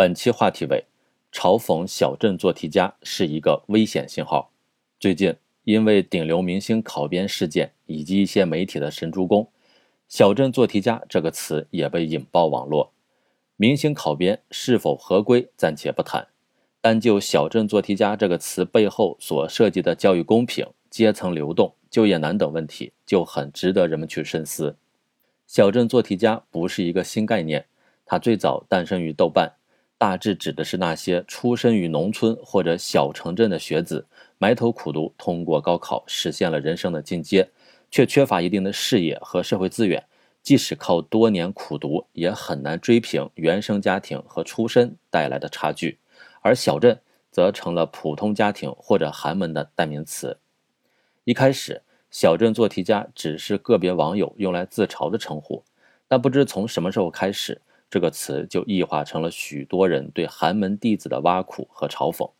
本期话题为：嘲讽小镇做题家是一个危险信号。最近，因为顶流明星考编事件以及一些媒体的神助攻，“小镇做题家”这个词也被引爆网络。明星考编是否合规暂且不谈，单就“小镇做题家”这个词背后所涉及的教育公平、阶层流动、就业难等问题，就很值得人们去深思。小镇做题家不是一个新概念，它最早诞生于豆瓣。大致指的是那些出身于农村或者小城镇的学子，埋头苦读，通过高考实现了人生的进阶，却缺乏一定的事业和社会资源，即使靠多年苦读，也很难追平原生家庭和出身带来的差距。而小镇则成了普通家庭或者寒门的代名词。一开始，小镇做题家只是个别网友用来自嘲的称呼，但不知从什么时候开始。这个词就异化成了许多人对寒门弟子的挖苦和嘲讽，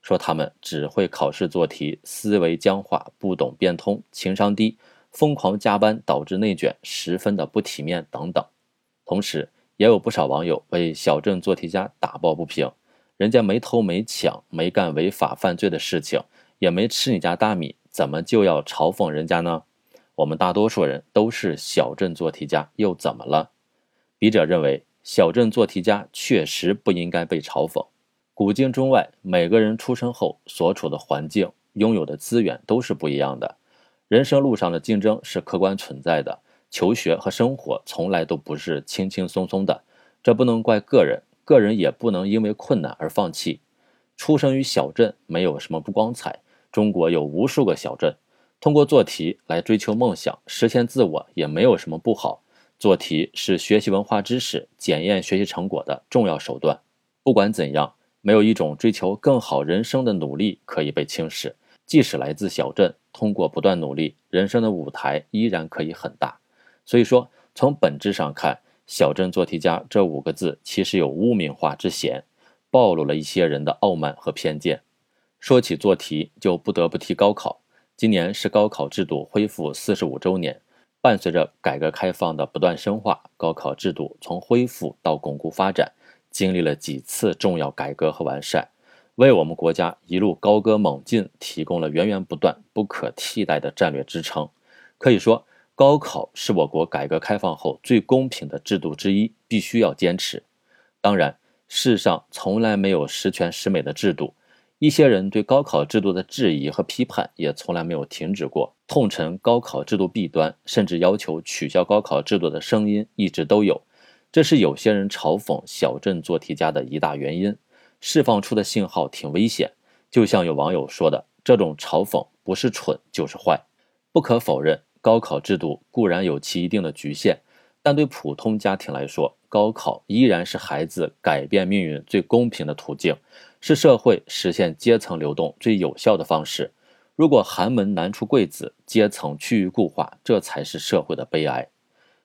说他们只会考试做题，思维僵化，不懂变通，情商低，疯狂加班导致内卷，十分的不体面等等。同时，也有不少网友为小镇做题家打抱不平，人家没偷没抢，没干违法犯罪的事情，也没吃你家大米，怎么就要嘲讽人家呢？我们大多数人都是小镇做题家，又怎么了？笔者认为。小镇做题家确实不应该被嘲讽。古今中外，每个人出生后所处的环境、拥有的资源都是不一样的。人生路上的竞争是客观存在的，求学和生活从来都不是轻轻松松的。这不能怪个人，个人也不能因为困难而放弃。出生于小镇没有什么不光彩，中国有无数个小镇，通过做题来追求梦想、实现自我也没有什么不好。做题是学习文化知识、检验学习成果的重要手段。不管怎样，没有一种追求更好人生的努力可以被轻视。即使来自小镇，通过不断努力，人生的舞台依然可以很大。所以说，从本质上看，“小镇做题家”这五个字其实有污名化之嫌，暴露了一些人的傲慢和偏见。说起做题，就不得不提高考。今年是高考制度恢复四十五周年。伴随着改革开放的不断深化，高考制度从恢复到巩固发展，经历了几次重要改革和完善，为我们国家一路高歌猛进提供了源源不断、不可替代的战略支撑。可以说，高考是我国改革开放后最公平的制度之一，必须要坚持。当然，世上从来没有十全十美的制度。一些人对高考制度的质疑和批判也从来没有停止过，痛陈高考制度弊端，甚至要求取消高考制度的声音一直都有。这是有些人嘲讽小镇做题家的一大原因，释放出的信号挺危险。就像有网友说的，这种嘲讽不是蠢就是坏。不可否认，高考制度固然有其一定的局限，但对普通家庭来说，高考依然是孩子改变命运最公平的途径。是社会实现阶层流动最有效的方式。如果寒门难出贵子，阶层趋于固化，这才是社会的悲哀。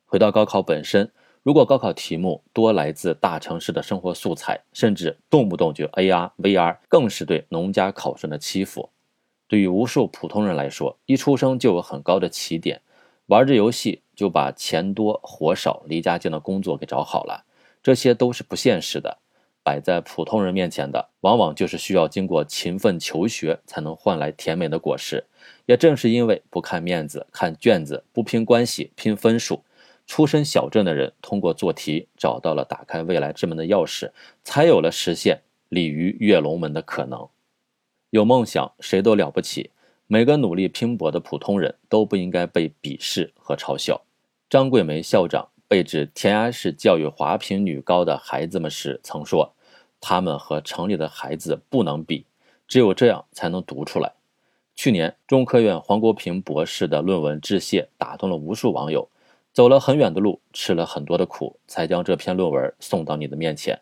回到高考本身，如果高考题目多来自大城市的生活素材，甚至动不动就 AR、VR，更是对农家考生的欺负。对于无数普通人来说，一出生就有很高的起点，玩着游戏就把钱多活少、离家近的工作给找好了，这些都是不现实的。摆在普通人面前的，往往就是需要经过勤奋求学才能换来甜美的果实。也正是因为不看面子、看卷子，不拼关系、拼分数，出身小镇的人通过做题找到了打开未来之门的钥匙，才有了实现鲤鱼跃龙门的可能。有梦想，谁都了不起。每个努力拼搏的普通人都不应该被鄙视和嘲笑。张桂梅校长被指填鸭式教育华坪女高的孩子们时，曾说。他们和城里的孩子不能比，只有这样才能读出来。去年，中科院黄国平博士的论文致谢打动了无数网友，走了很远的路，吃了很多的苦，才将这篇论文送到你的面前。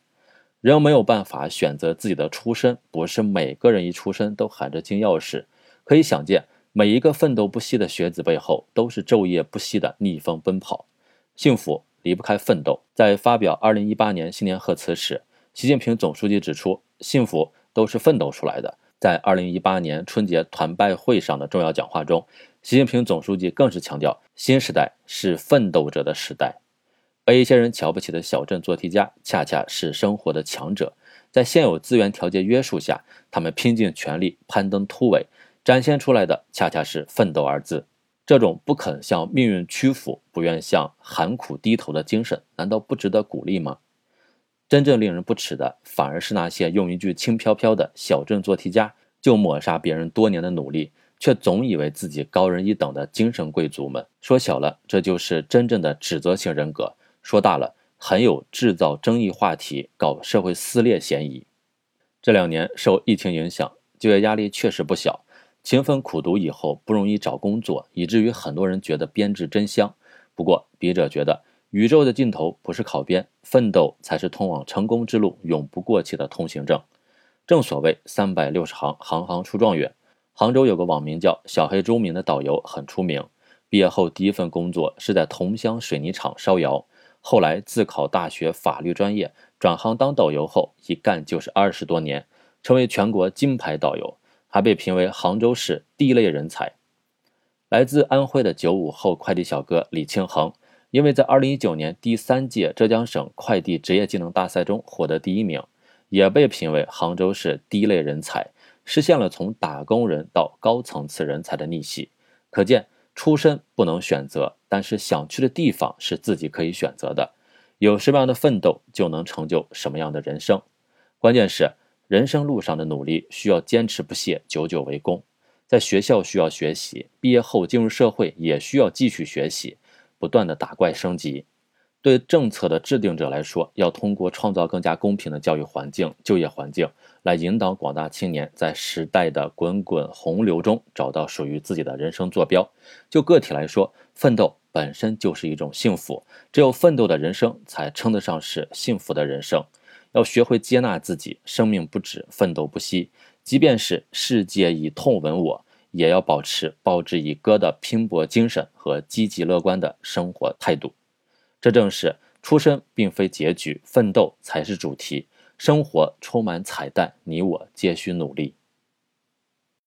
人没有办法选择自己的出身，不是每个人一出生都含着金钥匙。可以想见，每一个奋斗不息的学子背后，都是昼夜不息的逆风奔跑。幸福离不开奋斗。在发表2018年新年贺词时。习近平总书记指出，幸福都是奋斗出来的。在二零一八年春节团拜会上的重要讲话中，习近平总书记更是强调，新时代是奋斗者的时代。被一些人瞧不起的小镇做题家，恰恰是生活的强者，在现有资源条件约束下，他们拼尽全力攀登突围，展现出来的恰恰是奋斗二字。这种不肯向命运屈服、不愿向寒苦低头的精神，难道不值得鼓励吗？真正令人不齿的，反而是那些用一句轻飘飘的小镇做题家就抹杀别人多年的努力，却总以为自己高人一等的精神贵族们。说小了，这就是真正的指责性人格；说大了，很有制造争议话题、搞社会撕裂嫌疑。这两年受疫情影响，就业压力确实不小。勤奋苦读以后不容易找工作，以至于很多人觉得编制真香。不过笔者觉得，宇宙的尽头不是考编，奋斗才是通往成功之路永不过期的通行证。正所谓三百六十行，行行出状元。杭州有个网名叫“小黑周明”的导游很出名。毕业后第一份工作是在桐乡水泥厂烧窑，后来自考大学法律专业，转行当导游后一干就是二十多年，成为全国金牌导游。还被评为杭州市第一类人才。来自安徽的九五后快递小哥李庆恒，因为在二零一九年第三届浙江省快递职业技能大赛中获得第一名，也被评为杭州市第一类人才，实现了从打工人到高层次人才的逆袭。可见，出身不能选择，但是想去的地方是自己可以选择的。有什么样的奋斗，就能成就什么样的人生。关键是。人生路上的努力需要坚持不懈，久久为功。在学校需要学习，毕业后进入社会也需要继续学习，不断的打怪升级。对政策的制定者来说，要通过创造更加公平的教育环境、就业环境，来引导广大青年在时代的滚滚洪流中找到属于自己的人生坐标。就个体来说，奋斗本身就是一种幸福，只有奋斗的人生才称得上是幸福的人生。要学会接纳自己，生命不止，奋斗不息。即便是世界以痛吻我，也要保持报之以歌的拼搏精神和积极乐观的生活态度。这正是出身并非结局，奋斗才是主题。生活充满彩蛋，你我皆需努力。